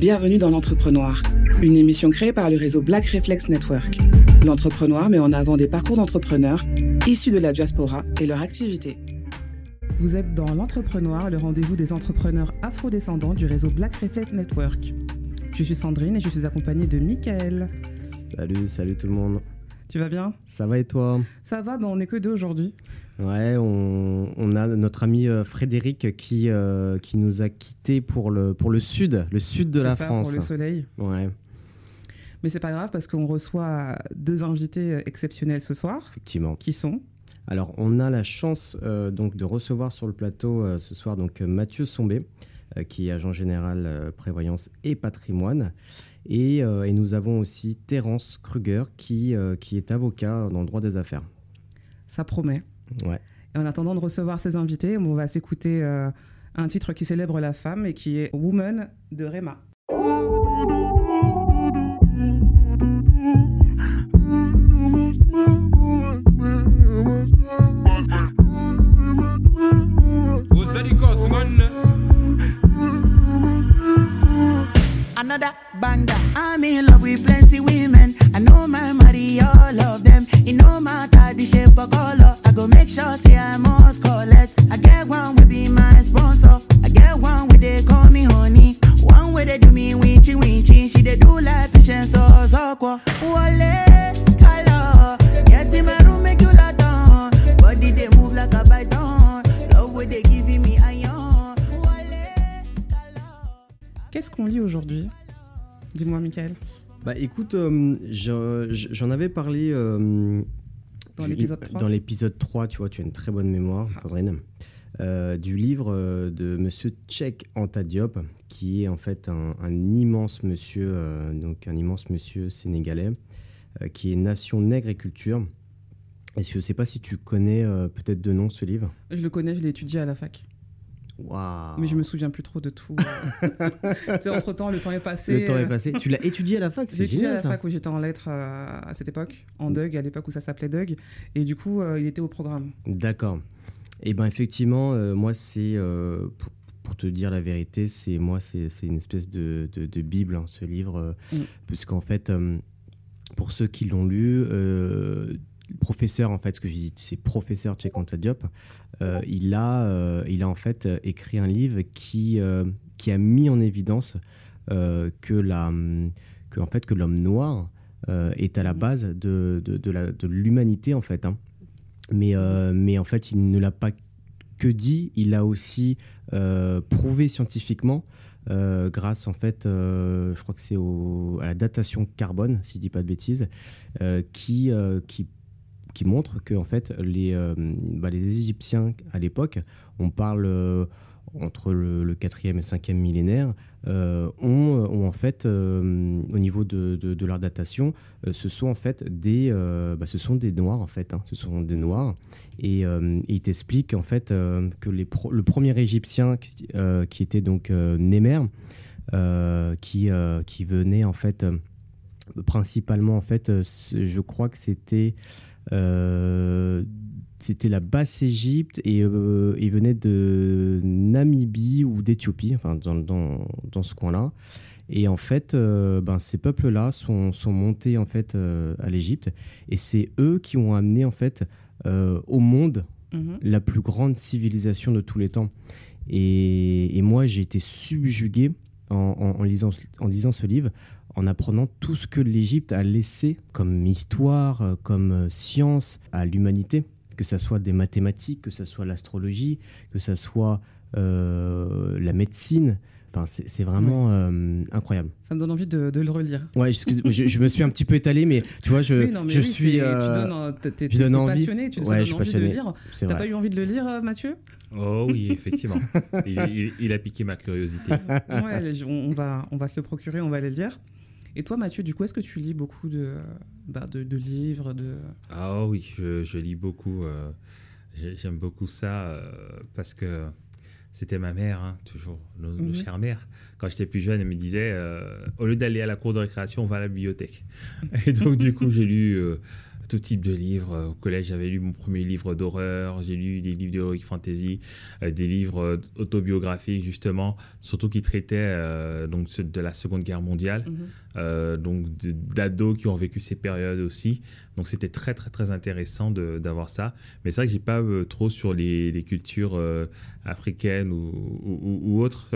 Bienvenue dans l'Entrepreneur, une émission créée par le réseau Black Reflex Network. L'Entrepreneur met en avant des parcours d'entrepreneurs issus de la diaspora et leur activité. Vous êtes dans l'Entrepreneur, le rendez-vous des entrepreneurs afrodescendants du réseau Black Reflex Network. Je suis Sandrine et je suis accompagnée de Michael. Salut, salut tout le monde. Tu vas bien? Ça va et toi? Ça va, ben on n'est que deux aujourd'hui. Ouais, on, a notre ami euh, Frédéric qui, euh, qui nous a quittés pour le, pour le sud, le sud de la ça, France. Pour le soleil. Ouais. Mais c'est pas grave parce qu'on reçoit deux invités euh, exceptionnels ce soir. Effectivement. Qui sont? Alors, on a la chance donc de recevoir sur le plateau ce soir donc Mathieu Sombé, qui est agent général prévoyance et patrimoine. Et, et, nous avons aussi Terence Kruger, qui, qui est avocat dans le droit des affaires. Ça promet. Ouais. Et en attendant de recevoir ces invités, on va s'écouter euh, un titre qui célèbre la femme et qui est Woman de Rema. Another banger. I'm in love with plenty écoute, euh, j'en avais parlé euh, dans l'épisode 3. Dans l'épisode 3, tu vois, tu as une très bonne mémoire, Ah. Sandrine. Euh, du livre euh, de monsieur Tchèque Anta Diop, qui est en fait un, un immense monsieur, euh, donc un immense monsieur sénégalais, qui est Nation Nègre et Culture. Et je ne sais pas si tu connais peut-être de nom ce livre? Je le connais, je l'ai étudié à la fac. Mais je me souviens plus trop de tout. entre temps, le temps est passé. Le temps est passé. Tu l'as étudié à la fac, J'ai c'est étudié à la ça. fac où j'étais en lettres euh, à cette époque, en Doug, à l'époque où ça s'appelait Doug. Et du coup, euh, il était au programme. D'accord. Et ben effectivement, euh, moi c'est pour, pour te dire la vérité, c'est moi c'est c'est une espèce de, de, de bible hein, ce livre, Mm. puisqu'en fait pour ceux qui l'ont lu, euh, professeur en fait, ce que je dis, c'est professeur Tchekanta Diop, euh, il a euh, il a en fait euh, écrit un livre qui euh, qui a mis en évidence que la que en fait que l'homme noir est à la Mhm. base de, de, de la- de l'humanité en fait. hein. Mais, mais en fait, il ne l'a pas que dit, il a aussi prouvé scientifiquement, euh, grâce en fait, euh, je crois que c'est au- à la datation carbone, si je dis pas de bêtises, euh, qui, qui, qui montre que en fait, les, euh, bah, les Égyptiens à l'époque, on parle euh, entre le, le 4e et 5e millénaire, euh, ont, en fait, au niveau de, de, leur datation, ce sont en fait des, bah, ce sont des noirs en fait, hein. ce sont des noirs. Et il t'explique en fait que les pro- le premier Égyptien qui, qui était donc Némer, qui, qui venait en fait principalement en fait, je crois que c'était c'était la basse Égypte et euh, il venait de Namibie ou d'Éthiopie, enfin dans, dans, dans ce coin-là. Et en fait, euh, ben, ces peuples-là sont, sont montés en fait euh, à l'Égypte et c'est eux qui ont amené en fait euh, au monde Mhm. la plus grande civilisation de tous les temps. Et, et moi, j'ai été subjugué en, en- en lisant, en lisant ce livre, en apprenant tout ce que l'Égypte a laissé comme histoire, euh, comme euh, science à l'humanité, que ce soit des mathématiques, que ce soit l'astrologie, que ce soit euh, la médecine. Enfin, c'est vraiment euh, incroyable. Ça me donne envie de, de le relire. Ouais, excuse, je, je me suis un petit peu étalé, mais tu vois, je, oui, non, mais je oui, suis. euh, tu donnes, je donne t'es envie. passionné, tu Ouais, ça donne je suis envie de passionné. le lire. T'as pas eu envie de le lire, Mathieu? Oh oui, effectivement. il, il- il a piqué ma curiosité. Ouais, on, va, on va se le procurer, on va les lire. Et toi, Mathieu, du coup, est-ce que tu lis beaucoup de, bah, de, de livres de... Ah oui, je, je lis beaucoup. euh, j'ai- J'aime beaucoup ça euh, parce que c'était ma mère, hein, toujours, nos, nos Mhm. chères mères. Quand j'étais plus jeune, elle me disait euh, au lieu d'aller à la cour de récréation, on va à la bibliothèque. Et donc, du coup, j'ai lu tout type de livres. Au collège, j'avais lu mon premier livre d'horreur, j'ai lu des livres d'heroic fantasy, des livres autobiographiques justement, surtout qui traitaient donc de la Seconde Guerre mondiale, mhm. donc d'ados qui ont vécu ces périodes aussi. Donc c'était très très très intéressant d'avoir ça. Mais c'est vrai que j'ai pas trop sur les, cultures africaines ou, ou autres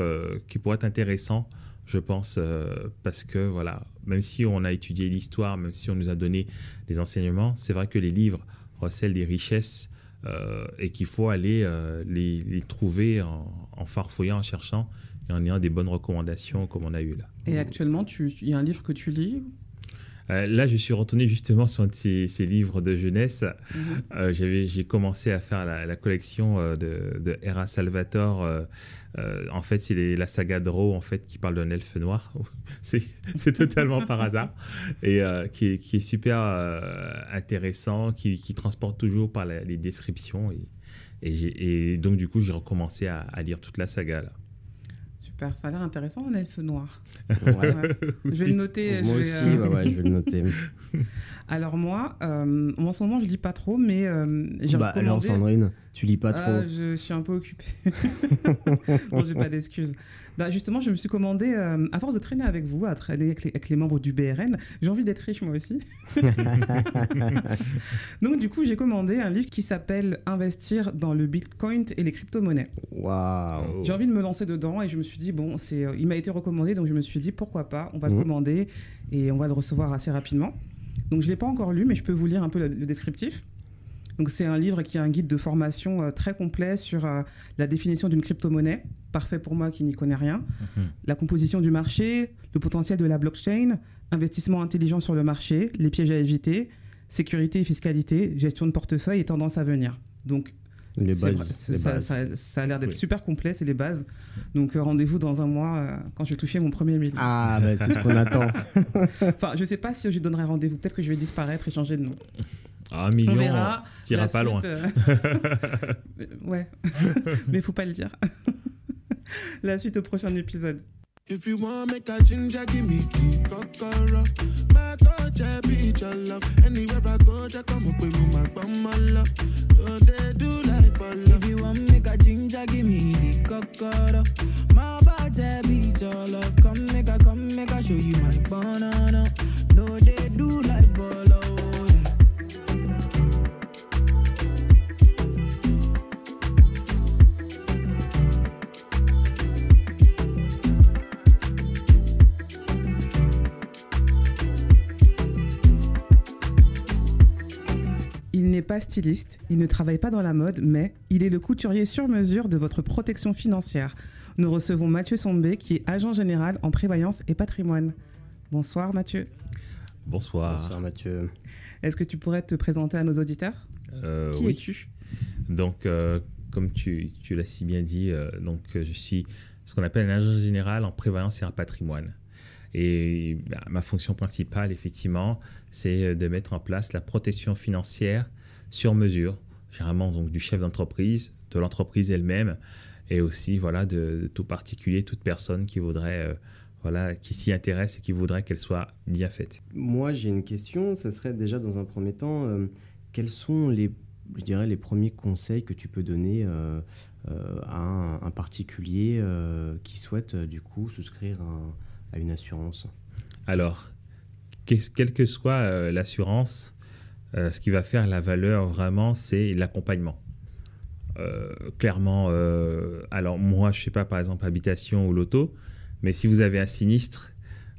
qui pourraient être intéressants je pense, euh, parce que voilà, même si on a étudié l'histoire, même si on nous a donné des enseignements, c'est vrai que les livres recèlent des richesses euh, et qu'il faut aller euh, les, trouver en, farfouillant, en cherchant et en ayant des bonnes recommandations comme on a eu là. Et actuellement, il y a un livre que tu lis là, je suis retourné justement sur ces, livres de jeunesse. Mhm. j'ai commencé à faire la, collection de, de Hera Salvatore euh, en fait, c'est la saga Draw en fait qui parle d'un elfe noir. c'est totalement par hasard et euh, qui, est, super euh, intéressant, qui, transporte toujours par les descriptions et, donc du coup j'ai recommencé à, à, lire toute la saga là. Super, ça a l'air intéressant, un elfe noir. Je vais le noter. Moi aussi, euh, je vais le noter. Alors moi, euh, en ce moment, je lis pas trop, mais euh, j'ai bah, Alors Sandrine, tu lis pas ah, trop. je suis un peu occupée. bon, j'ai pas d'excuses. Bah, justement, je me suis commandé, euh, à force de traîner avec vous, à traîner avec les, membres du BRN, j'ai envie d'être riche moi aussi. Donc du coup, j'ai commandé un livre qui s'appelle Investir dans le Bitcoin et les crypto-monnaies. Waouh J'ai envie de me lancer dedans et je me suis dit, bon, c'est, il m'a été recommandé, donc je me suis dit, pourquoi pas, on va le mmh. commander et on va le recevoir assez rapidement. Donc je ne l'ai pas encore lu, mais je peux vous lire un peu le, descriptif. Donc c'est un livre qui est un guide de formation euh, très complet sur euh, la définition d'une crypto-monnaie, parfait pour moi qui n'y connais rien, mhm. la composition du marché, le potentiel de la blockchain, investissement intelligent sur le marché, les pièges à éviter, sécurité et fiscalité, gestion de portefeuille et tendance à venir. Donc les bases, ça, a l'air d'être super complet, c'est les bases. Donc euh, rendez-vous dans un mois euh, quand je vais toucher mon premier million. Ah, bah, c'est ce qu'on attend. enfin, je sais pas si je donnerai rendez-vous. Peut-être que je vais disparaître et changer de nom. Ah, un million, on verra. T'iras pas loin. Euh, ouais, mais il faut pas le dire. La suite au prochain épisode. If you want make a ginger, give me kokoro. My touch, I beat your love. Anywhere I go, just come up with my bum, my love. So they do like. If you want make a ginger, give me the kokoro. My body, I beat your love. Come make a, come make a show you my banana. N'est pas styliste, il ne travaille pas dans la mode, mais il est le couturier sur mesure de votre protection financière. Nous recevons Mathieu Sombé, qui est agent général en prévoyance et patrimoine. Bonsoir Mathieu. Bonsoir. Bonsoir Mathieu. Est-ce que tu pourrais te présenter à nos auditeurs? Euh, Qui es-tu? Donc, euh, comme tu, l'as si bien dit, euh, donc, je suis ce qu'on appelle un agent général en prévoyance et en patrimoine. Et bah, ma fonction principale, effectivement, c'est euh, de mettre en place la protection financière sur mesure, généralement donc du chef d'entreprise, de l'entreprise elle-même, et aussi voilà de, tout particulier, toute personne qui voudrait euh, voilà, qui s'y intéresse et qui voudrait qu'elle soit bien faite. Moi, j'ai une question. Ce serait déjà dans un premier temps, euh, quels sont les, je dirais, les premiers conseils que tu peux donner à un, particulier qui souhaite du coup souscrire un, à une assurance? Alors, quelle que soit euh, l'assurance, euh, ce qui va faire la valeur vraiment, c'est l'accompagnement. Euh, clairement, alors moi, je ne sais pas, par exemple, habitation ou loto, mais si vous avez un sinistre,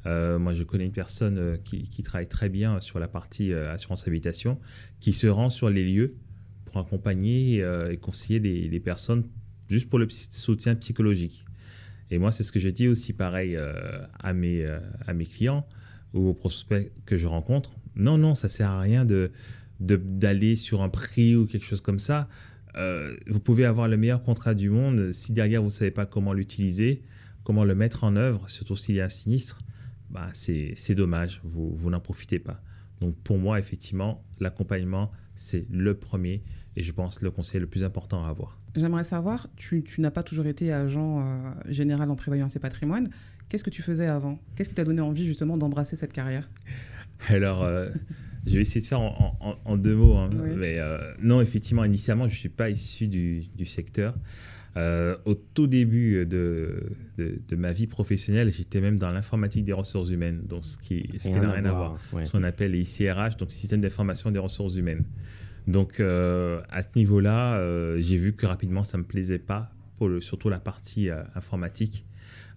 moi, je connais une personne qui, travaille très bien sur la partie assurance habitation, qui se rend sur les lieux pour accompagner et conseiller les personnes juste pour le soutien psychologique. Et moi, c'est ce que je dis aussi pareil euh, à, mes, euh, à mes clients ou aux prospects que je rencontre. Non, non, ça sert à rien de d'aller sur un prix ou quelque chose comme ça. Euh, vous pouvez avoir le meilleur contrat du monde. Si derrière, vous ne savez pas comment l'utiliser, comment le mettre en œuvre, surtout s'il y a un sinistre, bah, c'est dommage, vous, vous n'en profitez pas. Donc pour moi, effectivement, l'accompagnement, c'est le premier et je pense le conseil le plus important à avoir. J'aimerais savoir, tu, n'as pas toujours été agent euh, général en prévoyance et patrimoine. Qu'est-ce que tu faisais avant? Qu'est-ce qui t'a donné envie justement d'embrasser cette carrière? Alors, euh, Je vais essayer de faire en, deux mots. Hein. Mais, non, effectivement, initialement, je ne suis pas issu du, du secteur. Euh, au tout début de, de, ma vie professionnelle, j'étais même dans l'informatique des ressources humaines, donc ce qui, ce n'a rien à voir. Ce qu'on appelle les ICRH, donc Système d'information des ressources humaines. Donc euh, à ce niveau-là, euh, j'ai vu que rapidement ça me plaisait pas, pour le, surtout la partie informatique.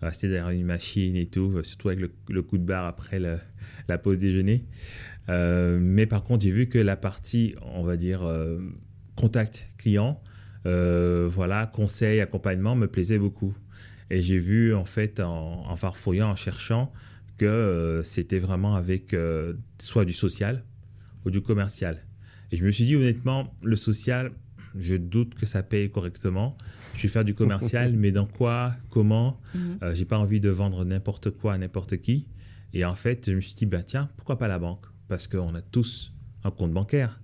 Rester derrière une machine et tout, surtout avec le, coup de barre après la pause déjeuner. mais par contre, j'ai vu que la partie, on va dire, contact client, euh, voilà, conseil, accompagnement me plaisait beaucoup. Et j'ai vu, en fait, en, farfouillant, en cherchant, que euh, c'était vraiment avec euh, soit du social ou du commercial. Et je me suis dit, honnêtement, le social, je doute que ça paye correctement. Je vais faire du commercial, mais dans quoi, comment? Mhm. J'ai pas envie de vendre n'importe quoi à n'importe qui. Et en fait, je me suis dit, ben, tiens, pourquoi pas la banque? Parce qu'on a tous un compte bancaire.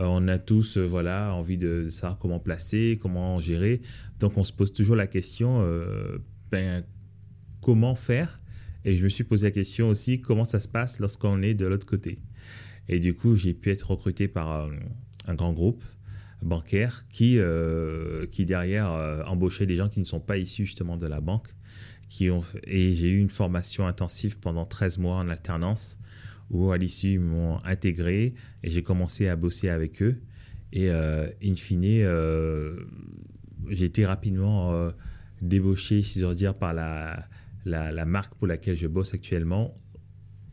Euh, on a tous euh, voilà, envie de savoir comment placer, comment gérer. Donc on se pose toujours la question, euh, ben, comment faire? Et je me suis posé la question aussi, comment ça se passe lorsqu'on est de l'autre côté? Et du coup, j'ai pu être recruté par un, grand groupe bancaire qui, qui derrière embauchait des gens qui ne sont pas issus justement de la banque. Qui ont, et j'ai eu une formation intensive pendant 13 mois en alternance où à l'issue, ils m'ont intégré et j'ai commencé à bosser avec eux. Et euh, in fine, euh, j'ai été rapidement euh, débauché, si j'ose dire, par la, la, marque pour laquelle je bosse actuellement,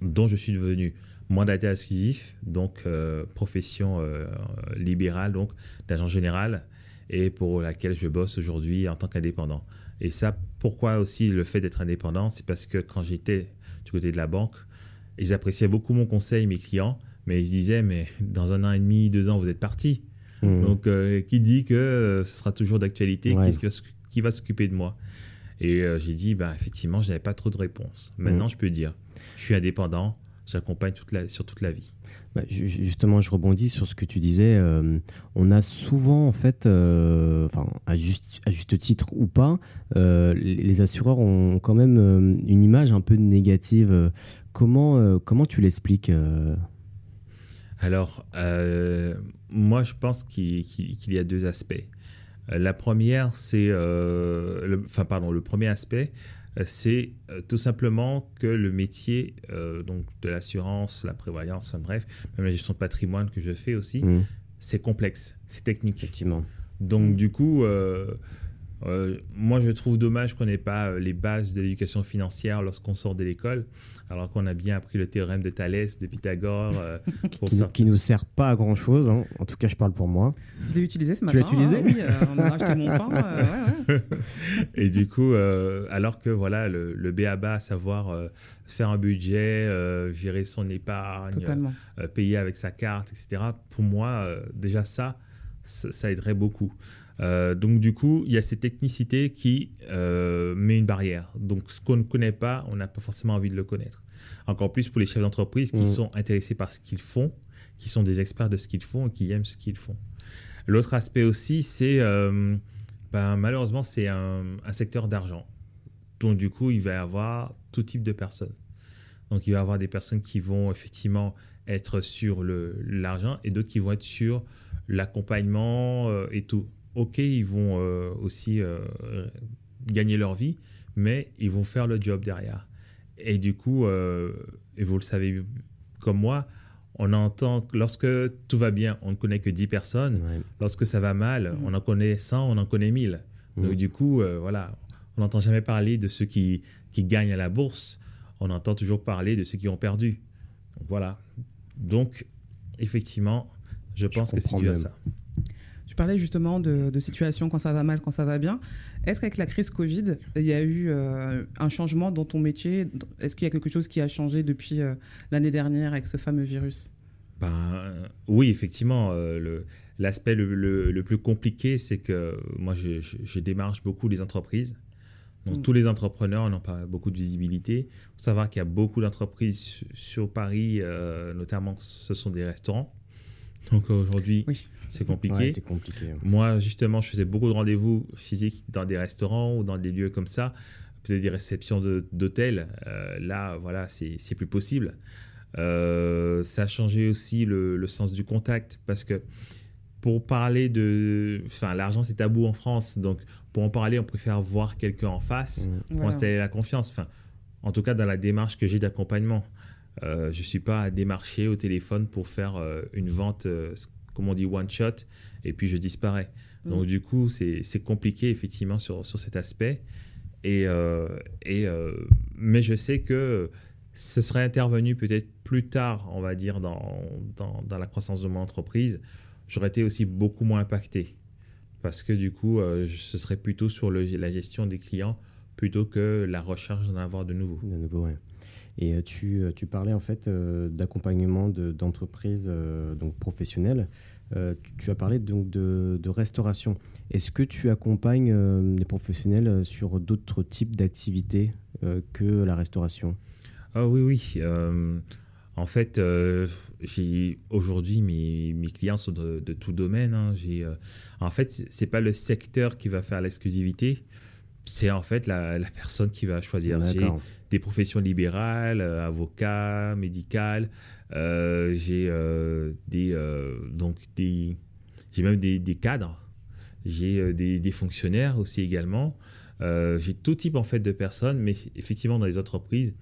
dont je suis devenu mandataire exclusif, donc profession libérale, donc d'agent général, et pour laquelle je bosse aujourd'hui en tant qu'indépendant. Et ça, pourquoi aussi le fait d'être indépendant C'est parce que quand j'étais du côté de la banque, ils appréciaient beaucoup mon conseil, mes clients, mais ils se disaient, mais dans un an et demi, deux ans, vous êtes parti. Mmh. Donc, euh, qui dit que euh, ce sera toujours d'actualité Qui va s'occuper de moi? Et euh, j'ai dit, ben, effectivement, je n'avais pas trop de réponses. Maintenant, mmh. je peux dire, je suis indépendant, j'accompagne toute la, sur toute la vie. Bah, justement, je rebondis sur ce que tu disais. on a souvent, en fait, enfin, à, juste, titre ou pas, les assureurs ont quand même une image un peu négative Comment, euh, comment tu l'expliques euh? Alors, euh, moi, je pense qu'il y a deux aspects. La première, c'est, enfin, pardon, le premier aspect, c'est tout simplement que le métier donc de l'assurance, la prévoyance, enfin bref, même la gestion de patrimoine que je fais aussi, mmh. c'est complexe, c'est technique. Effectivement. Donc, du coup, moi, je trouve dommage qu'on n'ait pas les bases de l'éducation financière lorsqu'on sort de l'école alors qu'on a bien appris le théorème de Thalès, de Pythagore. Euh, qui, ne nous sert pas à grand chose, hein. en tout cas je parle pour moi. Je l'ai utilisé ce matin. Tu l'as utilisé hein. Oui, euh, on a acheté mon pain. Euh, Et du coup, alors que voilà, le, le BABA, à savoir faire un budget, virer son épargne, payer avec sa carte, etc., pour moi, déjà ça, ça, aiderait beaucoup. Donc du coup, il y a cette technicité qui met une barrière. Donc ce qu'on ne connaît pas, on n'a pas forcément envie de le connaître. Encore plus pour les chefs d'entreprise qui mm. sont intéressés par ce qu'ils font, qui sont des experts de ce qu'ils font et qui aiment ce qu'ils font. L'autre aspect aussi, c'est euh, ben, malheureusement, c'est un, secteur d'argent. Donc du coup, il va y avoir tout type de personnes. Donc il va y avoir des personnes qui vont effectivement être sur l'argent et d'autres qui vont être sur l'accompagnement euh, et tout. Ok, ils vont euh, aussi gagner leur vie, mais ils vont faire le job derrière. Et du coup, euh, et vous le savez comme moi, on entend, lorsque tout va bien, on ne connaît que 10 personnes. Lorsque ça va mal, mm. on en connaît 100, on en connaît 1000. Donc mm. du coup, euh, voilà, on n'entend jamais parler de ceux qui, qui gagnent à la bourse. On entend toujours parler de ceux qui ont perdu. Donc, voilà. Donc, effectivement, je pense que c'est dû à ça. Tu parlais justement de, de situation quand ça va mal, quand ça va bien. Est-ce qu'avec la crise Covid, il y a eu euh, un changement dans ton métier? Est-ce qu'il y a quelque chose qui a changé depuis euh, l'année dernière avec ce fameux virus? Ben, Oui, effectivement. Euh, l'aspect le, plus compliqué, c'est que moi, je, démarche beaucoup les entreprises. Donc, mm. tous les entrepreneurs n'ont pas beaucoup de visibilité. Il faut savoir qu'il y a beaucoup d'entreprises sur Paris, notamment ce sont des restaurants. Donc aujourd'hui, c'est compliqué. compliqué. Moi, justement, je faisais beaucoup de rendez-vous physiques dans des restaurants ou dans des lieux comme ça, peut-être des réceptions d'hôtels. Euh, là, voilà, c'est plus possible. ça a changé aussi le, sens du contact parce que pour parler de. Enfin, l'argent, c'est tabou en France. Donc, pour en parler, on préfère voir quelqu'un en face mmh. pour installer la confiance. Enfin, en tout cas, dans la démarche que j'ai d'accompagnement. Je ne suis pas à démarcher au téléphone pour faire une vente, comme on dit, one shot, et puis je disparais. Donc, mm. du coup, c'est compliqué, effectivement, sur, sur cet aspect. Et, euh, et, euh, mais je sais que ce serait intervenu peut-être plus tard, on va dire, dans, dans, dans, la croissance de mon entreprise. J'aurais été aussi beaucoup moins impacté. Parce que du coup, euh, ce serait plutôt sur le, la gestion des clients plutôt que la recherche d'en avoir de nouveau. De nouveau, oui. Et tu, tu, parlais en fait d'accompagnement d'entreprises donc professionnelles. Euh, tu as parlé donc de, restauration. Est-ce que tu accompagnes euh, les professionnels sur d'autres types d'activités euh, que la restauration? Ah Oui, oui. en fait, aujourd'hui, mes, mes, clients sont de, tout domaine. Hein. en fait, c'est pas le secteur qui va faire l'exclusivité, c'est en fait la, personne qui va choisir. J'ai des professions libérales, avocats, médicales, euh, j'ai euh, des euh, donc des j'ai même des, des cadres, j'ai des, des, fonctionnaires aussi également. j'ai tout type en fait de personnes, mais effectivement dans les entreprises,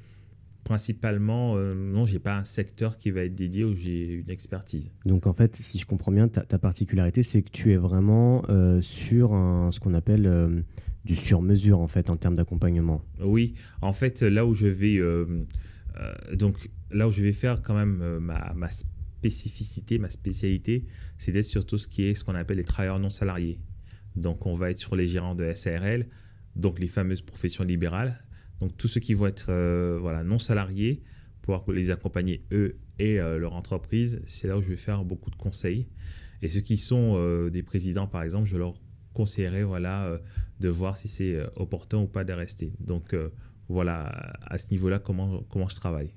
principalement, non, j'ai pas un secteur qui va être dédié où j'ai une expertise. Donc en fait, si je comprends bien, ta, ta particularité, c'est que tu es vraiment sur un, ce qu'on appelle du sur-mesure en fait en termes d'accompagnement. Oui, en fait, là où je vais euh, donc là où je vais faire quand même euh, ma, spécificité, ma spécialité, c'est d'être sur tout ce qui est ce qu'on appelle les travailleurs non salariés. Donc on va être sur les gérants de SARL, donc les fameuses professions libérales. Donc tous ceux qui vont être euh, voilà, non salariés, pouvoir les accompagner eux et leur entreprise, c'est là où je vais faire beaucoup de conseils. Et ceux qui sont des présidents, par exemple, je leur conseillerais voilà, de voir si c'est opportun ou pas de rester. Donc voilà, à ce niveau-là, comment, comment je travaille.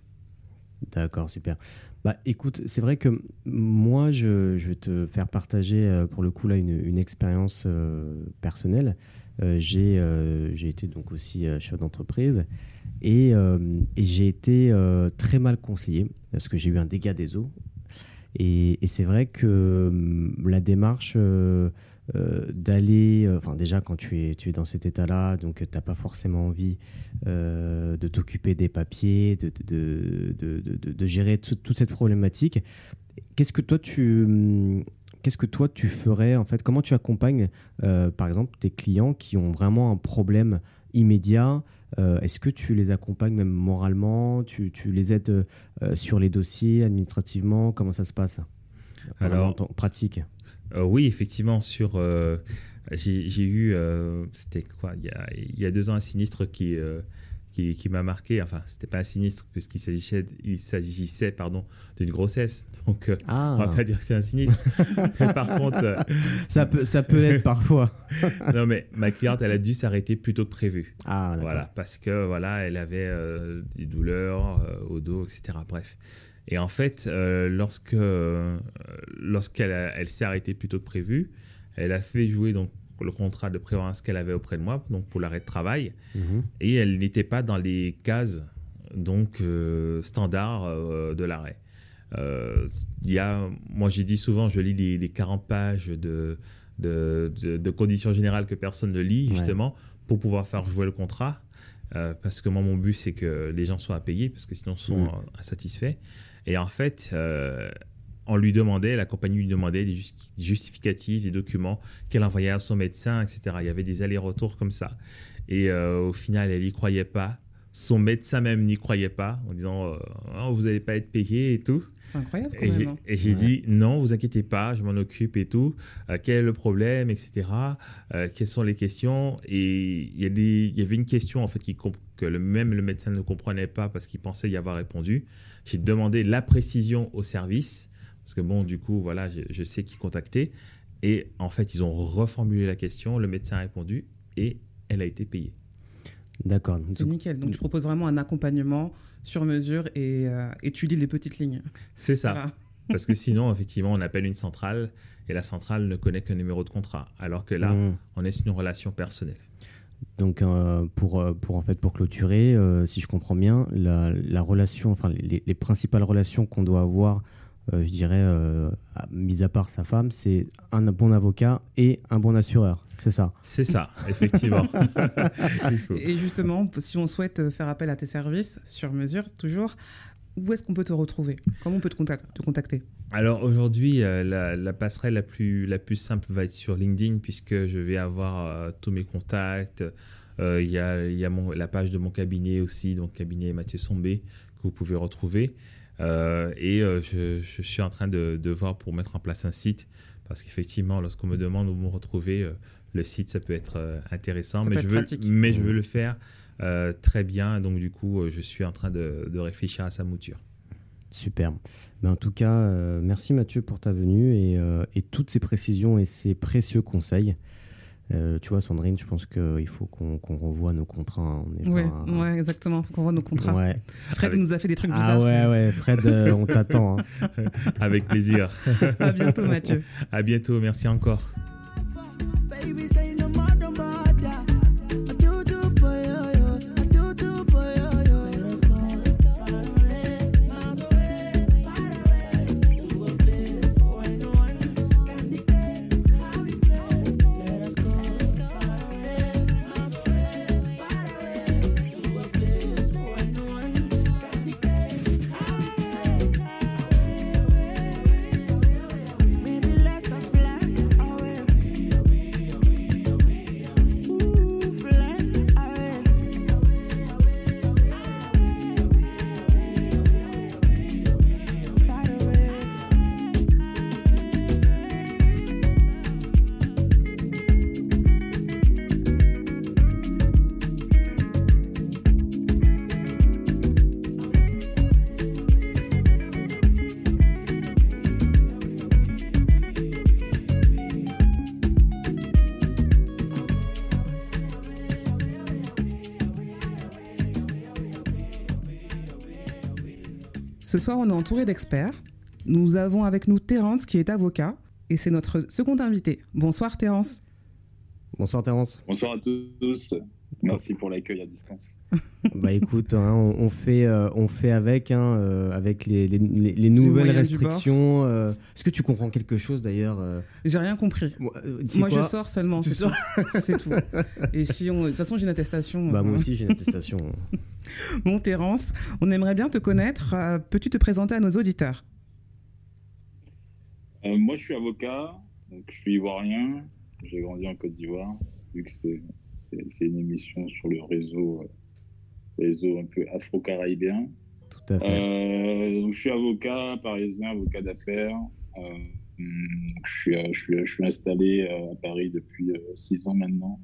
D'accord, super. Bah, écoute, c'est vrai que moi, je, je, vais te faire partager euh, pour le coup là une, expérience euh, personnelle. Euh, j'ai été donc aussi chef d'entreprise et, j'ai été très mal conseillé parce que j'ai eu un dégât des eaux. Et c'est vrai que la démarche euh, d'aller, euh, enfin déjà quand tu es, tu es dans cet état-là, donc tu n'as pas forcément envie euh, de t'occuper des papiers, de, de, de, de gérer toute cette problématique. Qu'est-ce que toi tu... Qu'est-ce que toi tu ferais en fait? Comment tu accompagnes par exemple tes clients qui ont vraiment un problème immédiat? Est-ce que tu les accompagnes même moralement? Tu, tu, les aides sur les dossiers administrativement? Comment ça se passe? Alors, en pratique? Oui, effectivement, sur. Euh, j'ai eu, euh, c'était quoi, il y, a, il y, a, deux ans, un sinistre qui, qui, qui m'a marqué. Enfin, c'était pas un sinistre, puisqu'il s'agissait, il s'agissait pardon, d'une grossesse. Donc, ah. on va pas dire que c'est un sinistre. par contre. ça, peut, ça peut être parfois. non, mais ma cliente, elle a dû s'arrêter plus tôt que prévu. Ah, voilà, parce que, voilà, elle avait des douleurs au dos, etc. Bref. Et en fait, euh, lorsque euh, lorsqu'elle elle s'est arrêtée plus tôt que prévu, elle a fait jouer donc le contrat de prévoyance qu'elle avait auprès de moi, donc pour l'arrêt de travail, mhm. et elle n'était pas dans les cases donc euh, standards de l'arrêt. Il y a, moi j'ai dit souvent, je lis les, les 40 pages de de, de, conditions générales que personne ne lit justement pour pouvoir faire jouer le contrat. parce que moi, mon but, c'est que les gens soient à payer, parce que sinon, ils sont insatisfaits. Et en fait, euh, on lui demandait, la compagnie lui demandait des justificatifs, des documents qu'elle envoyait à son médecin, etc. Il y avait des allers-retours comme ça. Et euh, au final, elle n'y croyait pas. Son médecin même n'y croyait pas, en disant euh, oh, Vous n'allez pas être payé et tout. C'est incroyable quand et même. Hein. Et j'ai dit Non, vous inquiétez pas, je m'en occupe et tout. quel est le problème, etc. quelles sont les questions Et il y, y, avait une question en fait qui, que le, même le médecin ne comprenait pas parce qu'il pensait y avoir répondu. J'ai demandé la précision au service, parce que bon, du coup, voilà, je, sais qui contacter. Et en fait, ils ont reformulé la question, le médecin a répondu et elle a été payée. D'accord. C'est nickel. Donc, tu proposes vraiment un accompagnement sur mesure et, euh, tu lis les petites lignes. C'est ça. Parce que sinon, effectivement, on appelle une centrale et la centrale ne connaît qu'un numéro de contrat. Alors que là, mmh. on est sur une relation personnelle. Donc euh, pour, euh, pour, en fait, pour clôturer, euh, si je comprends bien, la, la relation, enfin les, les, principales relations qu'on doit avoir, je dirais, mis à part sa femme, c'est un bon avocat et un bon assureur. C'est ça. C'est ça, effectivement. et justement, si on souhaite faire appel à tes services sur mesure, toujours, où est-ce qu'on peut te retrouver? Comment on peut te, contacter? Alors aujourd'hui, la, la, passerelle la plus, la plus simple va être sur LinkedIn puisque je vais avoir tous mes contacts, euh, il y a, y a mon, la page de mon cabinet aussi, donc cabinet Mathieu Sombé, que vous pouvez retrouver. Euh, et euh, je, je, suis en train de, de, voir pour mettre en place un site, parce qu'effectivement, lorsqu'on me demande où me retrouver, le site, ça peut être intéressant, mais, je veux, mais je veux le faire très bien. Donc, du coup, je suis en train de, de réfléchir à sa mouture. Super. Mais en tout cas, merci Mathieu pour ta venue et, et, toutes ces précisions et ces précieux conseils. Euh, tu vois, Sandrine, je pense qu'il faut qu'on revoie nos contrats. Oui, ouais, exactement. Il faut qu'on revoie nos contrats. Fred nous a fait des trucs ah bizarres. Ah ouais, ouais, Fred, euh, on t'attend. Hein. Avec plaisir. à bientôt, Mathieu. À bientôt, merci encore. Ce soir, on est entouré d'experts. Nous avons avec nous Terence qui est avocat et c'est notre second invité. Bonsoir Terence. Bonsoir Terence. Bonsoir à tous. Merci pour l'accueil à distance. bah écoute, hein, on, fait, euh, on fait avec, hein, euh, avec les, les, les, nouvelles restrictions. Euh. Est-ce que tu comprends quelque chose d'ailleurs J'ai rien compris. Moi, je sors seulement, c'est tout. c'est tout. Et si on, de toute façon, j'ai une attestation. Bah moi aussi, j'ai une attestation. bon, Terence, on aimerait bien te connaître. Peux-tu te présenter à nos auditeurs? Moi, je suis avocat, donc je suis ivoirien. J'ai grandi en Côte d'Ivoire, vu que c'est c'est une émission sur le réseau, euh, réseau un peu afro-caribéen. Tout à fait. Euh, je suis avocat parisien, avocat d'affaires. Euh, je, suis, je, suis, je suis installé à Paris depuis six ans maintenant.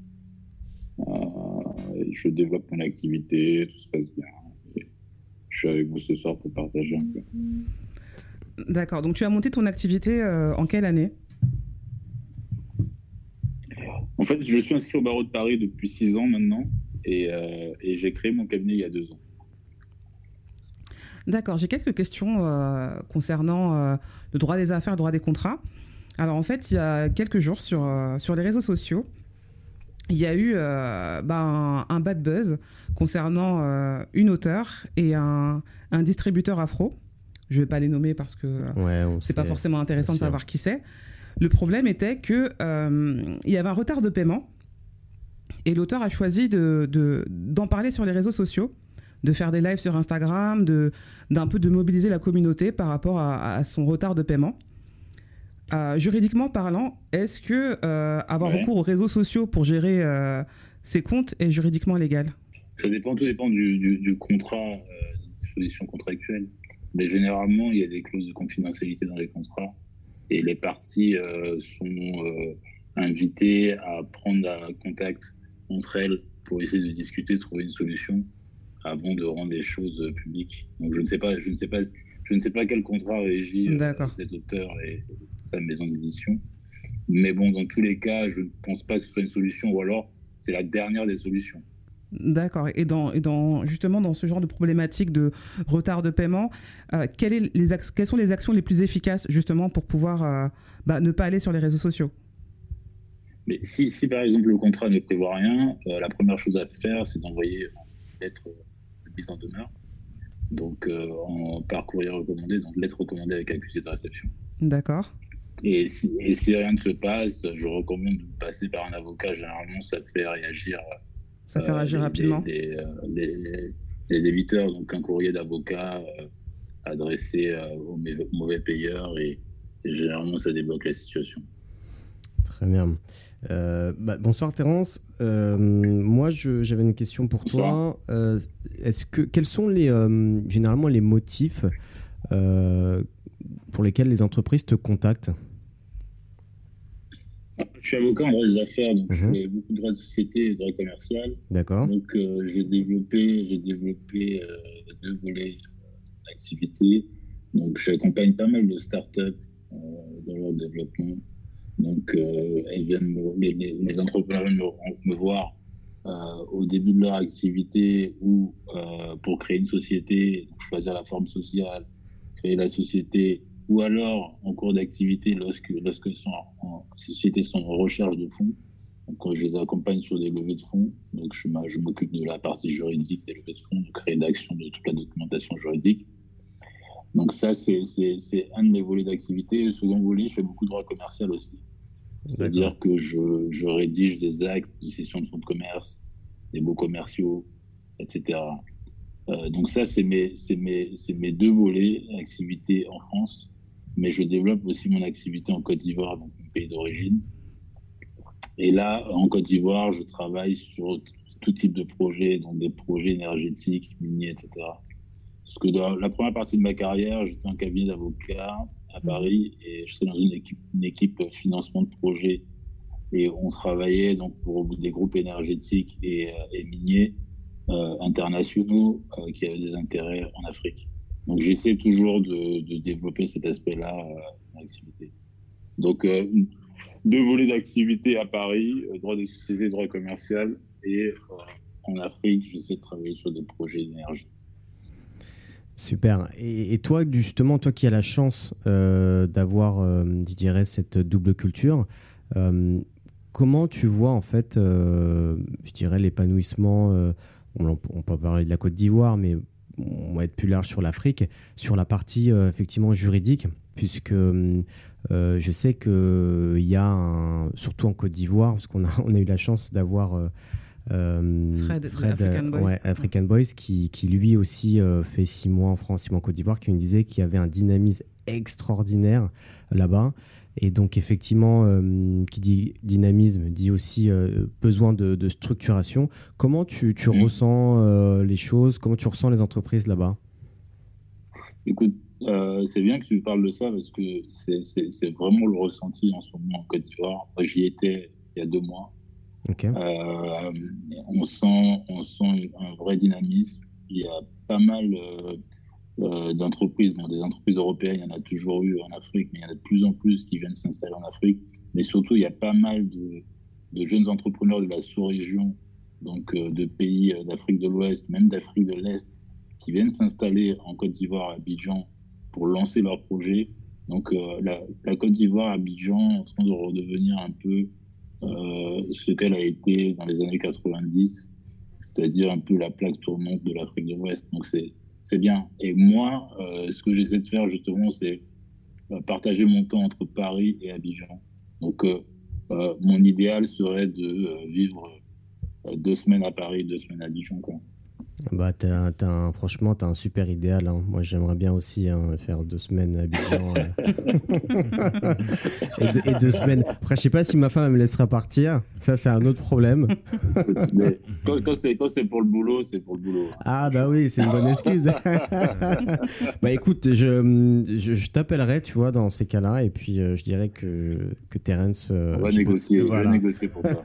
je développe mon activité, tout se passe bien. je suis avec vous ce soir pour partager un peu. D'accord. Donc tu as monté ton activité en quelle année? En fait, je suis inscrit au barreau de Paris depuis six ans maintenant et, euh, j'ai créé mon cabinet il y a deux ans. D'accord, j'ai quelques questions euh, concernant euh, le droit des affaires, le droit des contrats. Alors en fait, il y a quelques jours sur, sur les réseaux sociaux, il y a eu bah, un, bad buzz concernant une auteure et un, distributeur afro. Je ne vais pas les nommer parce que ouais, c'est pas forcément intéressant de savoir qui c'est. Le problème était qu'il euh, y avait un retard de paiement et l'auteur a choisi d'en de, parler sur les réseaux sociaux, de faire des lives sur Instagram, d'un peu de mobiliser la communauté par rapport à, son retard de paiement. Euh, juridiquement parlant, est-ce que euh, avoir recours aux réseaux sociaux pour gérer ses comptes est juridiquement légal? Ça dépend, tout dépend du, du contrat, des dispositions contractuelles. Mais généralement, il y a des clauses de confidentialité dans les contrats et les parties euh, sont euh, invitées à prendre contact entre elles pour essayer de discuter, trouver une solution avant de rendre les choses publiques. Donc je ne sais pas, je ne sais pas, je ne sais pas quel contrat régit euh, cet auteur et, sa maison d'édition. Mais bon, dans tous les cas, je ne pense pas que ce soit une solution, ou alors c'est la dernière des solutions. D'accord. Et, dans, et dans, justement, dans ce genre de problématique de retard de paiement, euh, quelles, les quelles sont les actions les plus efficaces, justement, pour pouvoir euh, bah, ne pas aller sur les réseaux sociaux? Mais si, si, par exemple le contrat ne prévoit rien, la première chose à faire, c'est d'envoyer une lettre de mise en demeure. Donc en par courrier recommandé, donc lettre recommandée avec accusé de réception. D'accord. Et si, et si, rien ne se passe, je recommande de passer par un avocat. Généralement, ça te fait réagir. Ça fait réagir rapidement. Les, les, débiteurs, donc un courrier d'avocat adressé aux mauvais payeurs et, généralement ça débloque la situation. Très bien. Euh, bah, bonsoir Terence. Euh, moi, j'avais une question pour toi. Euh, est-ce que quels sont les généralement les motifs pour lesquels les entreprises te contactent? Je suis avocat en droit des affaires, donc je mhm. fais beaucoup de droit de société et de droit commercial. D'accord. Donc j'ai développé j'ai développé deux volets d'activité. Donc j'accompagne pas mal de startups dans leur développement donc, euh, elles viennent les, entrepreneurs viennent me, voir euh, au début de leur activité ou euh, pour créer une société, choisir la forme sociale, créer la société, ou alors en cours d'activité lorsque, lorsque sont en, ces sociétés sont en recherche de fonds. Donc, je les accompagne sur des levées de fonds. Donc, je, je m'occupe de la partie juridique des levées de fonds, de créer d'action de toute la documentation juridique. Donc, ça, c'est un de mes volets d'activité. Le second volet, je fais beaucoup de droit commercial aussi. C'est-à-dire que je, je, rédige des actes de cession de fonds de commerce, des baux commerciaux, etc. Euh, donc ça, c'est mes, mes, mes, deux volets, activité en France, mais je développe aussi mon activité en Côte d'Ivoire, donc mon pays d'origine. Et là, en Côte d'Ivoire, je travaille sur tout type de projets, donc des projets énergétiques, miniers, etc. Parce que dans la première partie de ma carrière, j'étais en cabinet d'avocat à Paris et je suis dans une équipe, une équipe financement de projet et on travaillait donc pour des groupes énergétiques et, euh, miniers euh, internationaux euh, qui avaient des intérêts en Afrique. Donc j'essaie toujours de, développer cet aspect-là dans l'activité. Donc deux volets d'activité à Paris, droit des sociétés, droit commercial et en Afrique, j'essaie de travailler sur des projets d'énergie. Super. Et, toi, justement, toi qui as la chance euh, d'avoir, euh, je dirais, cette double culture, euh, comment tu vois, en fait, je dirais, l'épanouissement, on, peut parler de la Côte d'Ivoire, mais on va être plus large sur l'Afrique, sur la partie, effectivement, juridique, puisque je sais qu'il y a, surtout en Côte d'Ivoire, parce qu'on a, on a eu la chance d'avoir euh, Fred, African, Boys. Ouais, African Boys, qui, qui, lui aussi euh, fait six mois en France, six mois en Côte d'Ivoire, qui me disait qu'il y avait un dynamisme extraordinaire là-bas. Et donc, effectivement, euh, qui dit dynamisme dit aussi besoin de, structuration. Comment tu, tu mm. ressens les choses? Comment tu ressens les entreprises là-bas? Écoute, c'est bien que tu parles de ça parce que c'est vraiment le ressenti en ce moment en Côte d'Ivoire. J'y étais il y a deux mois. Euh, on, sent, on sent un vrai dynamisme. Il y a pas mal euh, euh, d'entreprises, bon, des entreprises européennes, il y en a toujours eu en Afrique, mais il y en a de plus en plus qui viennent s'installer en Afrique. Mais surtout, il y a pas mal de, jeunes entrepreneurs de la sous-région, donc de pays d'Afrique de l'Ouest, même d'Afrique de l'Est, qui viennent s'installer en Côte d'Ivoire, à Abidjan, pour lancer leurs projets. Donc la, Côte d'Ivoire, Abidjan, en train de redevenir un peu euh, ce qu'elle a été dans les années 90, c'est-à-dire un peu la plaque tournante de l'Afrique de l'Ouest. Donc c'est bien. Et moi, euh, ce que j'essaie de faire justement, c'est euh, partager mon temps entre Paris et Abidjan. Donc mon idéal serait de vivre deux semaines à Paris, deux semaines à Abidjan. Quoi. Bah, franchement, tu as un super idéal. Hein. Moi, j'aimerais bien aussi hein, faire deux semaines habitant. Euh. et, deux semaines. Après, je sais pas si ma femme me laissera partir. Ça, c'est un autre problème. Mais quand, c'est pour le boulot, c'est pour le boulot. Ah, bah oui, c'est une bonne excuse. bah écoute, je, je, t'appellerai, tu vois, dans ces cas-là. Et puis, euh, je dirais que, que Terence. Euh, on va négocier. On va négocier pour toi.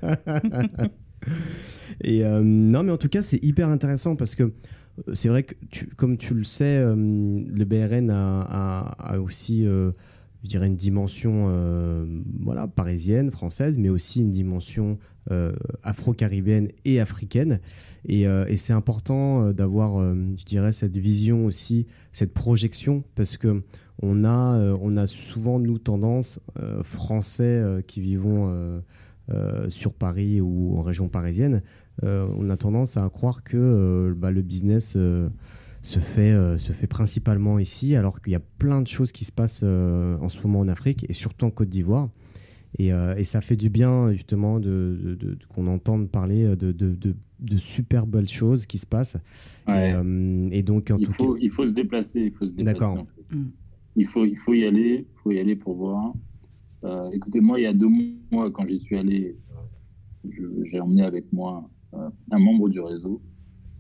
Et euh, non, mais en tout cas, c'est hyper intéressant parce que euh, c'est vrai que, comme tu le sais, euh, le BRN a, aussi, je dirais, une dimension voilà, parisienne, française, mais aussi une dimension afro-caribéenne et africaine. Et, et c'est important d'avoir, je dirais, cette vision aussi, cette projection, parce que on a, on a souvent, nous, tendance, français qui vivons sur Paris ou en région parisienne, on a tendance à croire que bah, le business se fait, se fait principalement ici, alors qu'il y a plein de choses qui se passent en ce moment en Afrique et surtout en Côte d'Ivoire. Et, ça fait du bien justement de, qu'on entende parler de, super belles choses qui se passent. Et, donc, il, faut, il faut se déplacer. Il faut se déplacer. D'accord. Il faut, il faut y aller, il faut y aller pour voir. Euh, écoutez, moi, il y a deux mois, quand j'y suis allé, j'ai emmené avec moi euh, un membre du réseau,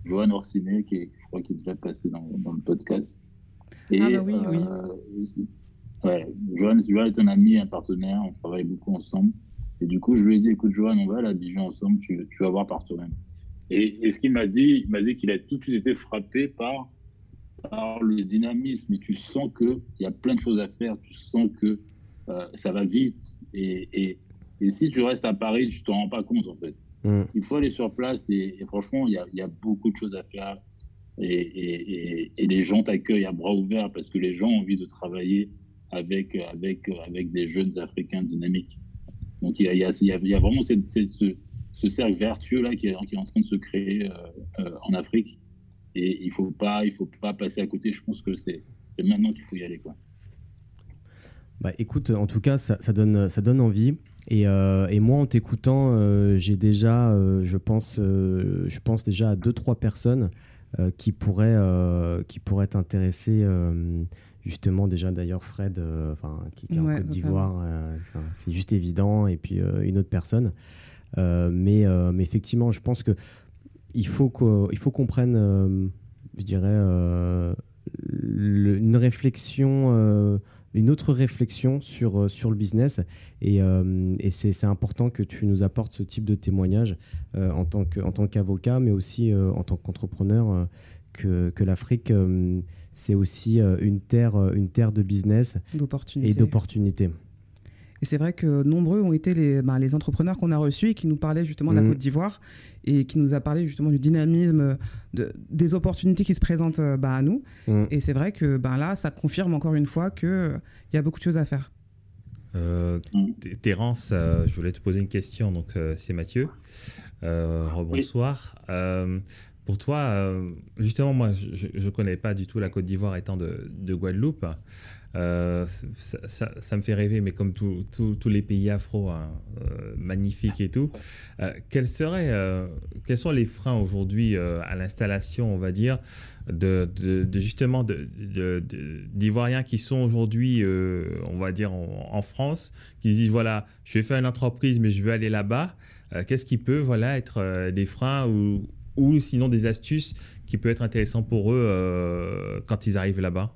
Johan Orsiné, qui est, je crois qu'il est déjà passé dans, dans le podcast. Et, ah bah oui, oui. Euh, ouais, Johan, Johan, est un ami, un partenaire, on travaille beaucoup ensemble. Et du coup, je lui ai dit, écoute, Johan, on va à la Dijon ensemble, tu, tu vas voir par toi-même. Et, et, ce qu'il m'a dit, il m'a dit qu'il a tout de suite été frappé par le dynamisme et tu sens qu'il y a plein de choses à faire, tu sens que euh, ça va vite. Et, et, et, si tu restes à Paris, tu t'en rends pas compte en fait. Mm. Il faut aller sur place et, franchement, il y, y, a, beaucoup de choses à faire. Et, les gens t'accueillent à bras ouverts parce que les gens ont envie de travailler avec, avec, avec des jeunes Africains dynamiques. Donc il y a, y a, y a vraiment cette, ce, ce, cercle vertueux là qui est, qui est, en train de se créer euh, euh, en Afrique et il faut pas, il faut pas passer à côté. Je pense que c'est maintenant qu'il faut y aller. Quoi. Bah, écoute, en tout cas, ça, ça donne, ça donne envie. Et, euh, et moi, en t'écoutant, euh, j'ai déjà, euh, je, pense, je pense déjà à deux, trois personnes qui, pourraient, qui pourraient être intéressées. justement, déjà d'ailleurs, Fred, qui, qui, est en Côte d'Ivoire, c'est juste évident. Et puis une autre personne. mais, mais effectivement, je pense que il faut qu'on prenne, je dirais, une réflexion, une autre réflexion sur, sur le business. Et, et c'est important que tu nous apportes ce type de témoignage en tant qu'avocat, mais aussi en tant qu'entrepreneur, que, que l'Afrique, c'est aussi une terre, une terre de business et d'opportunités. Et c'est vrai que nombreux ont été les, ben, les entrepreneurs qu'on a reçus et qui nous parlaient justement de la mmh. Côte d'Ivoire et qui nous a parlé justement du dynamisme, de, des opportunités qui se présentent euh, bah, à nous. Mm. Et c'est vrai que ben là, ça confirme encore une fois qu'il y a beaucoup de choses à faire. Euh, Terence, euh, je voulais te poser une question. Donc, c'est Mathieu. bonsoir. pour toi, justement, moi, je ne connais pas du tout la Côte d'Ivoire étant de, de Guadeloupe. Euh, ça, me fait rêver, mais comme tous les pays afro, hein, euh, magnifiques et tout. Euh, quels, seraient, quels sont les freins aujourd'hui à l'installation, on va dire, de, justement d'Ivoiriens qui sont aujourd'hui, on va dire, en, France, qui disent voilà, je vais faire une entreprise, mais je veux aller là-bas. Qu'est-ce qui peut voilà, être des freins ou, ou sinon des astuces qui peuvent être intéressants pour eux quand ils arrivent là-bas?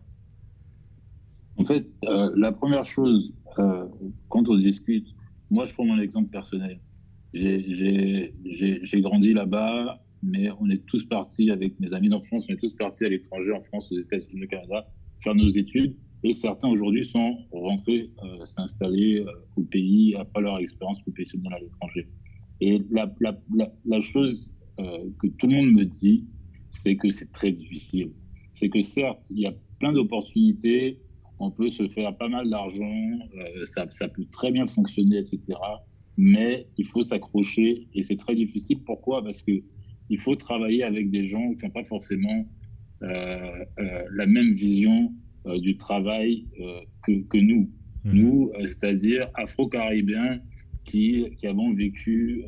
En fait, euh, la première chose, euh, quand on discute, moi je prends mon exemple personnel. J'ai grandi là-bas, mais on est tous partis avec mes amis d'enfance, on est tous partis à l'étranger, en France, aux États-Unis, au Canada, faire nos études. Et certains aujourd'hui sont rentrés euh, s'installer au pays après leur expérience professionnelle à l'étranger. Et la, la, la chose que tout le monde me dit, c'est que c'est très difficile. C'est que certes, il y a plein d'opportunités, on peut se faire pas mal d'argent, euh, ça, ça, peut très bien fonctionner, etc. Mais il faut s'accrocher et c'est très difficile. Pourquoi? Parce que il faut travailler avec des gens qui n'ont pas forcément euh, euh, la même vision du travail que, que, nous. Mmh. Nous, c'est-à-dire afro-caribéens qui, qui avons vécu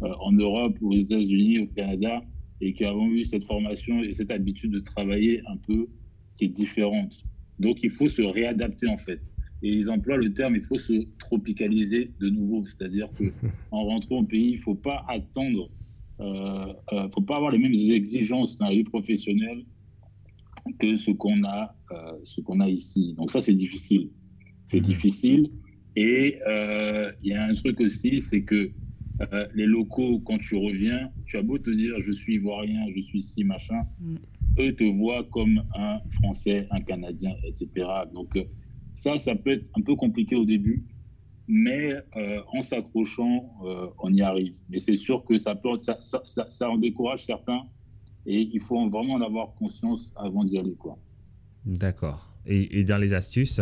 en Europe, aux États-Unis, au Canada et qui avons eu cette formation et cette habitude de travailler un peu qui est différente. Donc il faut se réadapter en fait. Et ils emploient le terme il faut se tropicaliser de nouveau, c'est-à-dire que en rentrant au pays, il faut pas attendre, euh, euh, faut pas avoir les mêmes exigences dans la vie professionnelle que ce qu'on a, euh, ce qu'on a ici. Donc ça c'est difficile, c'est mhm. difficile. Et euh, il y a un truc aussi, c'est que euh, les locaux, quand tu reviens, tu as beau te dire je suis ivoirien, je suis ci, machin, mm eux te voient comme un Français, un Canadien, etc. Donc euh, ça, ça peut être un peu compliqué au début, mais euh, en s'accrochant, euh, on y arrive. Mais c'est sûr que ça, peut, ça, ça, ça, en décourage certains, et il faut vraiment en avoir conscience avant d'y aller. D'accord. Et, et, dans les astuces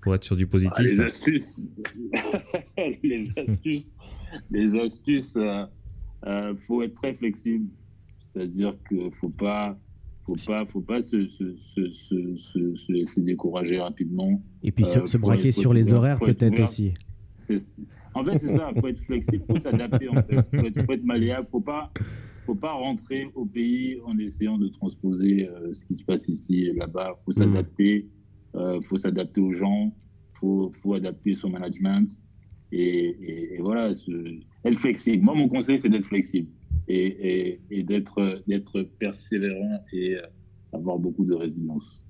pour être sur du positif. Ah, les astuces, les astuces, les astuces, euh, faut être très flexible. C'est-à-dire qu'il faut pas, faut pas, faut pas se, se, se, se, se laisser décourager rapidement. Et puis se, Euh, se braquer sur les horaires peut-être aussi. En fait, c'est ça. Faut être flexible, faut s'adapter. En fait, faut être, faut être malléable. Faut pas, faut pas rentrer au pays en essayant de transposer euh, ce qui se passe ici et là-bas. Faut s'adapter. euh, faut s'adapter aux gens. Faut, faut adapter son management. Et, et- et voilà, être flexible. Moi, mon conseil, c'est d'être flexible et, et- et d'être, d'être persévérant et euh, avoir beaucoup de résilience.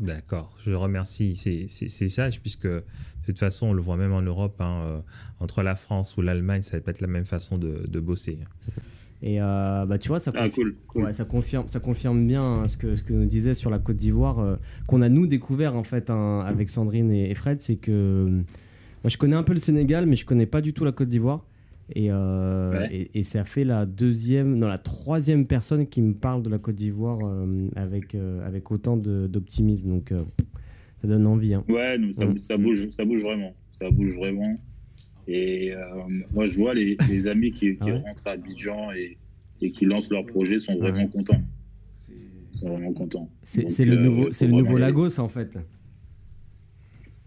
D'accord, je remercie. C'est- C'est c'est sage, puisque de toute façon, on le voit même en Europe, hein, euh, entre la France ou l'Allemagne, ça va pas être la même façon de, de bosser. Et euh, bah, tu vois, ça, Ah, confi- cool. cool. ouais, ça, confirme, ça confirme bien hein, ce, que, ce que nous disait sur la Côte d'Ivoire, euh, qu'on a nous découvert en fait hein, avec Sandrine et, et Fred, c'est que moi je connais un peu le Sénégal, mais je connais pas du tout la Côte d'Ivoire. Et, euh, Ouais. et, et ça fait la deuxième, non, la troisième personne qui me parle de la Côte d'Ivoire euh, avec, euh, avec autant d'optimisme. Donc ça donne envie. hein. Ouais, non, ça, ça bouge, ça bouge vraiment. Ça bouge vraiment. Et moi, je vois les, les amis qui, qui Ah ouais rentrent à Abidjan et, et qui lancent leur projet sont vraiment contents. Ils sont vraiment contents. C'est Donc, le nouveau, c'est le nouveau. Lagos en fait.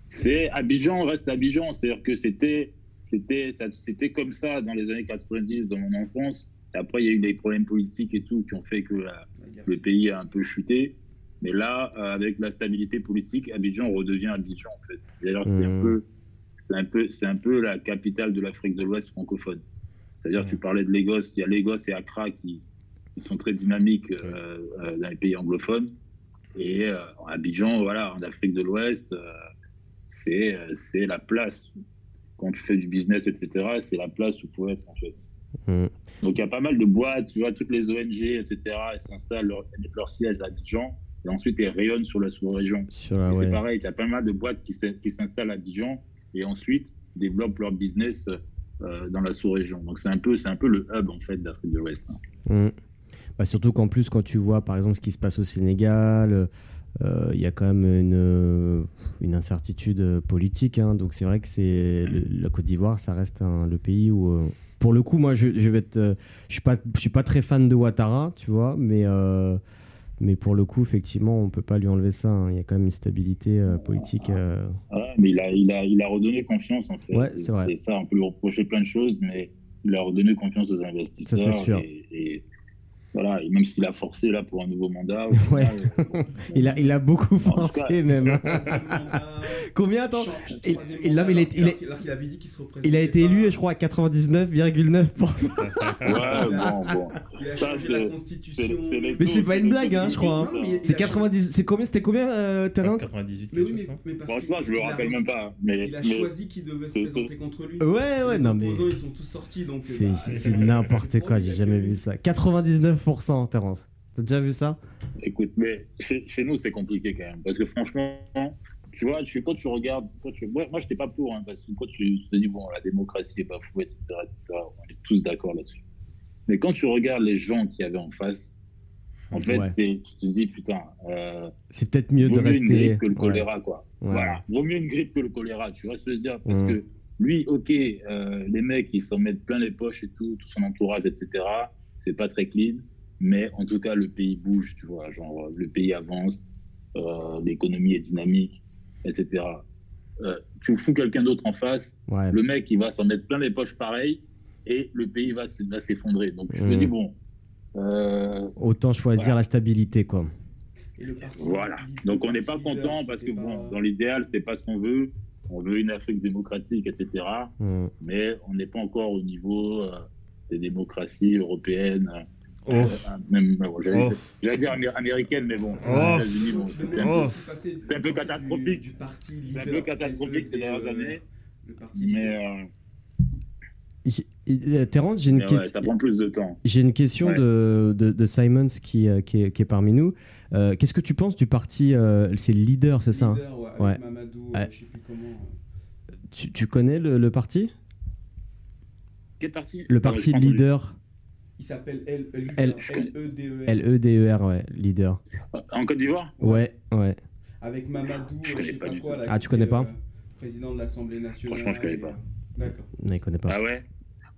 C'est Abidjan reste Abidjan. C'est-à-dire que c'était, c'était, ça- c'était comme ça dans les années 90, dans mon enfance. Après, il y a eu des problèmes politiques et tout qui ont fait que la- le pays a un peu chuté. Mais là, euh, avec la stabilité politique, Abidjan redevient Abidjan en fait. D'ailleurs, c'est un Mhm. peu, c'est un peu, c'est un peu la capitale de l'Afrique de l'Ouest francophone. C'est-à-dire, tu parlais de Lagos, il y a Lagos et Accra qui, qui sont très dynamiques euh, euh, dans les pays anglophones. Et euh, Abidjan, voilà, en Afrique de l'Ouest, euh, c'est, euh, c'est la place. Quand tu fais du business, etc., c'est la place où il faut être en fait. Mm. Donc il y a pas mal de boîtes, tu vois, toutes les ONG, etc., elles s'installent leur, leur siège à Abidjan et ensuite elles rayonnent sur la sous-région. Ouais. C'est pareil, il y a pas mal de boîtes qui s'in- qui s'installent à Abidjan et ensuite développent leur business euh, dans la sous-région. Donc c'est un peu, un peu le hub en fait d'Afrique de l'Ouest. hein. Mm. Bah, surtout qu'en plus, quand tu vois par exemple ce qui se passe au Sénégal, euh, il y a quand même une, euh, une incertitude euh, politique. hein. donc c'est vrai que c'est la Côte d'Ivoire, ça reste un- le pays où, euh, pour le coup, moi je, je vais être, euh, je suis pas, je suis pas très fan de Ouattara, tu vois, mais euh, mais pour le coup, effectivement, on peut pas lui enlever ça. hein. Il y a quand même une stabilité euh, politique. euh, Ouais, mais il a, il, a, il a redonné confiance en fait. Ouais, c'est ça, on peut lui reprocher plein de choses, mais il a redonné confiance aux investisseurs. Ça, c'est sûr. Et, et voilà, et même s'il a forcé là pour un nouveau mandat. au Ouais. final, euh, Il a, il a beaucoup cas- forcé même. Combien attends il- il- là, mais il est- il est- Il a été élu, je crois, à 99,9%. ouais, bon, bon. Il a Ça, la constitution. les- Mais c'est pas une blague, hein, je crois. hein. C'est il a 90. C'est combien C'était combien, euh, Terence 98, Mais oui, quelque mais, chose, hein. mais parce Franchement, je me rappelle même pas. Mais, Il a choisi qui devait se présenter contre lui. Ouais, ouais, Les non mais. opposants, ils sont tous sortis, donc. C'est c'est n'importe quoi, j'ai jamais vu ça. 99%, Terence. T'as déjà vu ça? Écoute, mais chez, chez nous, c'est compliqué quand même. Parce que franchement, tu vois, tu, quand tu regardes. Quand tu, moi, moi je n'étais pas pour, hein, parce que quand tu te dis, bon, la démocratie est bafouée, etc., etc., on est tous d'accord là-dessus. Mais quand tu regardes les gens qu'il y avait en face, en fait, Ouais. c'est, tu te dis, putain, euh, C'est peut-être mieux vaut de mieux une rester. grippe que le Ouais. choléra, quoi. Ouais. Voilà, vaut mieux une grippe que le choléra, tu vois ce que je veux dire? Parce Mhm. que lui, ok, euh, les mecs, ils s'en mettent plein les poches et tout, tout son entourage, etc. C'est pas très clean, mais en tout cas, le pays bouge, tu vois. Genre, le pays avance, euh, l'économie est dynamique, etc. Euh, tu fous quelqu'un d'autre en face, Ouais. le mec, il va s'en mettre plein les poches pareil, et le pays va, s'effondrer. Donc, je me Mhm. dis, bon. euh, Autant choisir Voilà. la stabilité, quoi. Et le parti Voilà. Donc on n'est pas content parce que bon, dans l'idéal, c'est pas ce qu'on veut. On veut une Afrique démocratique, etc. Mm. Mais on n'est pas encore au niveau euh, des démocraties européennes. Oh. euh, même, bon, j'allais Oh. j'allais dire amé- américaines, mais bon, Oh. aux États-Unis, bon, C'est c'était un, Oh. c'est un peu catastrophique. Du, du parti c'est un peu catastrophique ces dernières années. Le parti Mais, euh, J'ai- euh, Terence, j'ai une, ouais, question- ça prend plus de temps. j'ai une question Ouais. de, de, de Simons qui, euh, qui, est, qui est parmi nous. Euh, Qu'est-ce que tu penses du parti euh, C'est le leader, c'est ça hein? Leader, ouais, avec. Mamadou, Ouais. je sais plus comment. tu, tu connais le, le parti? Quel parti? Le parti pas entendu. leader Il s'appelle L- L- L-E-D-E-R. L-E-D-E-R, ouais, leader. En Côte d'Ivoire? Ouais, ouais. avec Mamadou, Je euh, connais sais pas du tout. Ah, tu connais pas euh, Président de l'Assemblée nationale. Franchement, je connais pas. euh, D'accord. Non, il connaît pas. Ah ouais?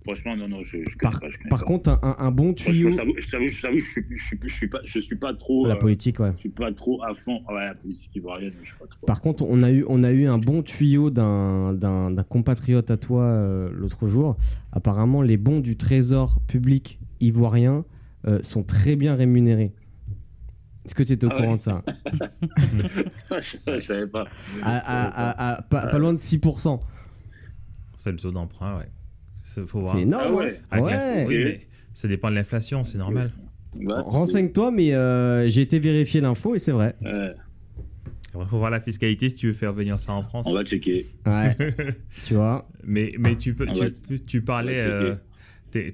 Franchement, non, non, je, je connais Par, pas. Je connais par pas. contre, un, un- un bon tuyau. je t'avoue, je t'avoue, je suis, je suis, je suis pas, je suis pas trop. La politique, ouais. je suis pas trop à fond. Ouais, la politique ivoirienne, je suis pas trop. Par contre, on a eu, on a eu un bon tuyau d'un d'un- d'un compatriote à toi euh, l'autre jour. Apparemment, les bons du trésor public ivoirien euh, sont très bien rémunérés. Est-ce que tu étais au Ah courant ouais de ça? Je, je savais pas. à, à- à- à- pas, pas loin de 6%. C'est le taux d'emprunt, ouais. C'est- énorme. Ah ouais. hein Ouais. oui, mais ça dépend de l'inflation, c'est normal. Ouais, Renseigne-toi, mais euh, j'ai été vérifier l'info et c'est vrai. Ouais, Il faut voir la fiscalité si tu veux faire venir ça en France. on va checker. Ouais, tu vois. Mais, mais tu, peux, tu, parlais, euh,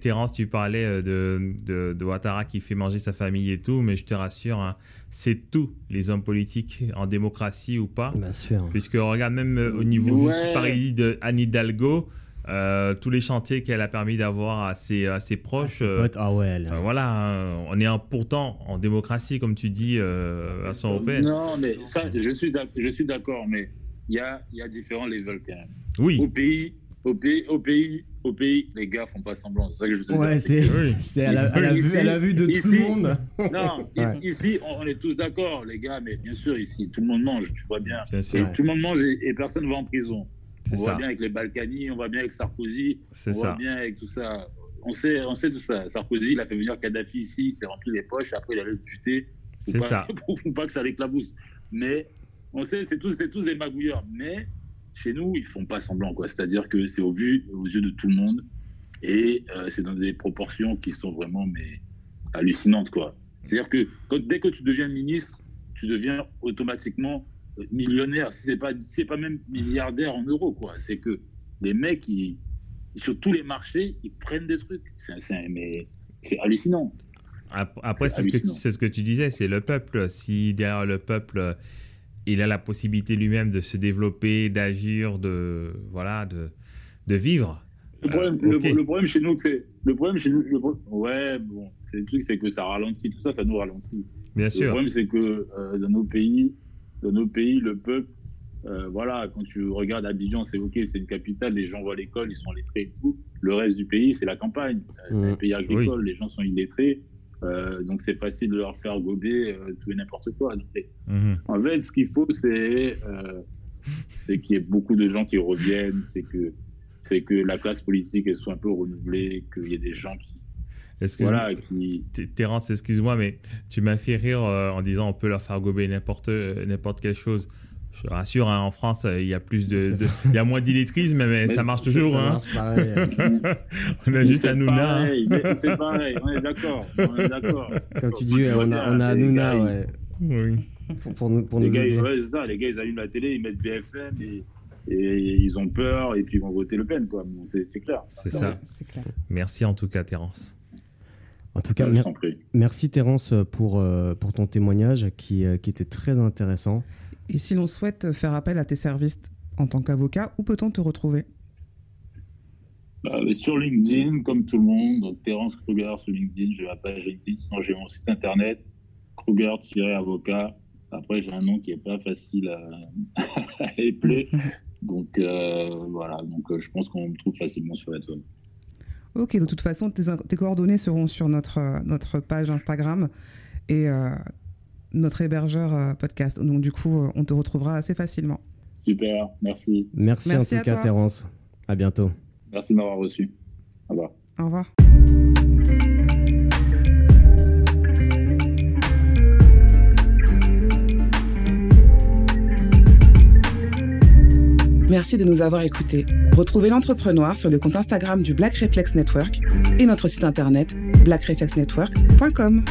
Terence, tu parlais euh, de, de, de Ouattara qui fait manger sa famille et tout, mais je te rassure, hein, c'est tous les hommes politiques, en démocratie ou pas. Bien sûr. Puisque regarde même euh, au niveau Ouais. juste, par exemple, de Anne Hidalgo, euh, tous les chantiers qu'elle a permis d'avoir à ses, à ses proches. euh, Ah ouais, elle- enfin, voilà, hein, on est en- pourtant en démocratie, comme tu dis, euh, à son européenne. Non, mais ça, je suis d'ac- je suis d'accord, mais il y a, il y a différents levels quand même. Oui, Au pays, au pays, au pays, au pays, les gars font pas semblant. C'est ça que je te Ouais, c'est. oui. c'est- Elle, a- elle a vu, Ici- elle a vu de tout le monde. Non, Ouais. ici, on, on est tous d'accord, les gars, mais bien sûr, ici, tout le monde mange, tu vois bien. bien Et sûr, Ouais. tout le monde mange et, et personne va en prison. On c'est voit ça. bien avec les Balkany, on voit bien avec Sarkozy, C'est on voit ça. bien avec tout ça. On sait, on sait tout ça. Sarkozy, il a fait venir Kadhafi ici, il s'est rempli les poches, après il allait le buter. pour C'est pas- ça. Pour pas que ça l'éclabousse. Mais on sait, c'est tous, c'est tous des magouilleurs. Mais chez nous, ils font pas semblant, quoi. C'est-à-dire que c'est au vu, aux yeux de tout le monde, et euh, c'est dans des proportions qui sont vraiment mais hallucinantes, quoi. C'est-à-dire que quand- dès que tu deviens ministre, tu deviens automatiquement euh, millionnaire. Si c'est pas, si c'est pas même milliardaire en euros, quoi. C'est que les mecs, ils, sur tous les marchés, ils prennent des trucs. C'est, c'est- mais c'est hallucinant. Ap- Après, C'est ce, ce que tu disais, c'est le peuple. Si derrière le peuple, il a la possibilité lui-même de se développer, d'agir, de voilà, de, de vivre. Le problème, Euh, le- le, problème chez nous, c'est le problème chez nous. le pro- ouais, bon, c'est le truc, c'est que ça ralentit. Tout ça, ça nous ralentit. Bien Le sûr. problème, c'est que euh, dans nos pays, dans nos pays, le peuple, euh, voilà, quand tu regardes Abidjan, c'est ok, c'est une capitale, les gens vont à l'école, ils sont lettrés et tout. Le reste du pays, c'est la campagne. C'est Mhm. un pays agricole, les gens sont illettrés. Euh, donc c'est facile de leur faire gober euh, tout et n'importe quoi. Donc, Mhm. en fait, ce qu'il faut, c'est euh, c'est qu'il y ait beaucoup de gens qui reviennent, c'est que que la classe politique elle soit un peu renouvelée, qu'il y ait des gens qui voilà qui Terence, excuse-moi, mais tu m'as fait rire en disant on peut leur faire gober n'importe n'importe quelle chose. Je te rassure, hein, en France, euh, il y a plus de, il y a moins d'illettrisme, mais, Mais ça marche Ça toujours. hein. marche pareil. on a juste Hanouna. hein. c'est pareil, on est d'accord. Comme tu dis, vois on a, on a Hanouna, ouais. Oui. Pour, pour nous, pour Les nous gars, aider. ils, ouais, c'est ça, les gars, ils allument la télé, ils mettent BFM et, et ils ont peur et puis ils vont voter Le Pen, quoi. Bon, c'est c'est clair. C'est ça. C'est clair. Merci en tout cas, Terence. En tout cas, mer- merci Terence pour, euh, pour ton témoignage qui, euh, qui était très intéressant. Et si l'on souhaite faire appel à tes services en tant qu'avocat, où peut-on te retrouver? Euh, sur LinkedIn, comme tout le monde, donc Terence Kruger sur LinkedIn, j'ai ma page LinkedIn, sinon j'ai mon site internet, Kruger-avocat. Après, j'ai un nom qui est pas facile à, à épeler. Donc euh, voilà, donc euh, je pense qu'on me trouve facilement sur la toile. Ok, de toute façon, tes, tes coordonnées seront sur notre, euh, notre page Instagram et notre hébergeur euh, podcast. Donc du coup, euh, on te retrouvera assez facilement. Super, merci. Merci, Merci en tout cas, toi. Terence. À bientôt. Merci de m'avoir reçu. Au revoir. Au revoir. Merci de nous avoir écoutés. Retrouvez l'entrepreneur sur le compte Instagram du Black Reflex Network et notre site internet blackreflexnetwork.com.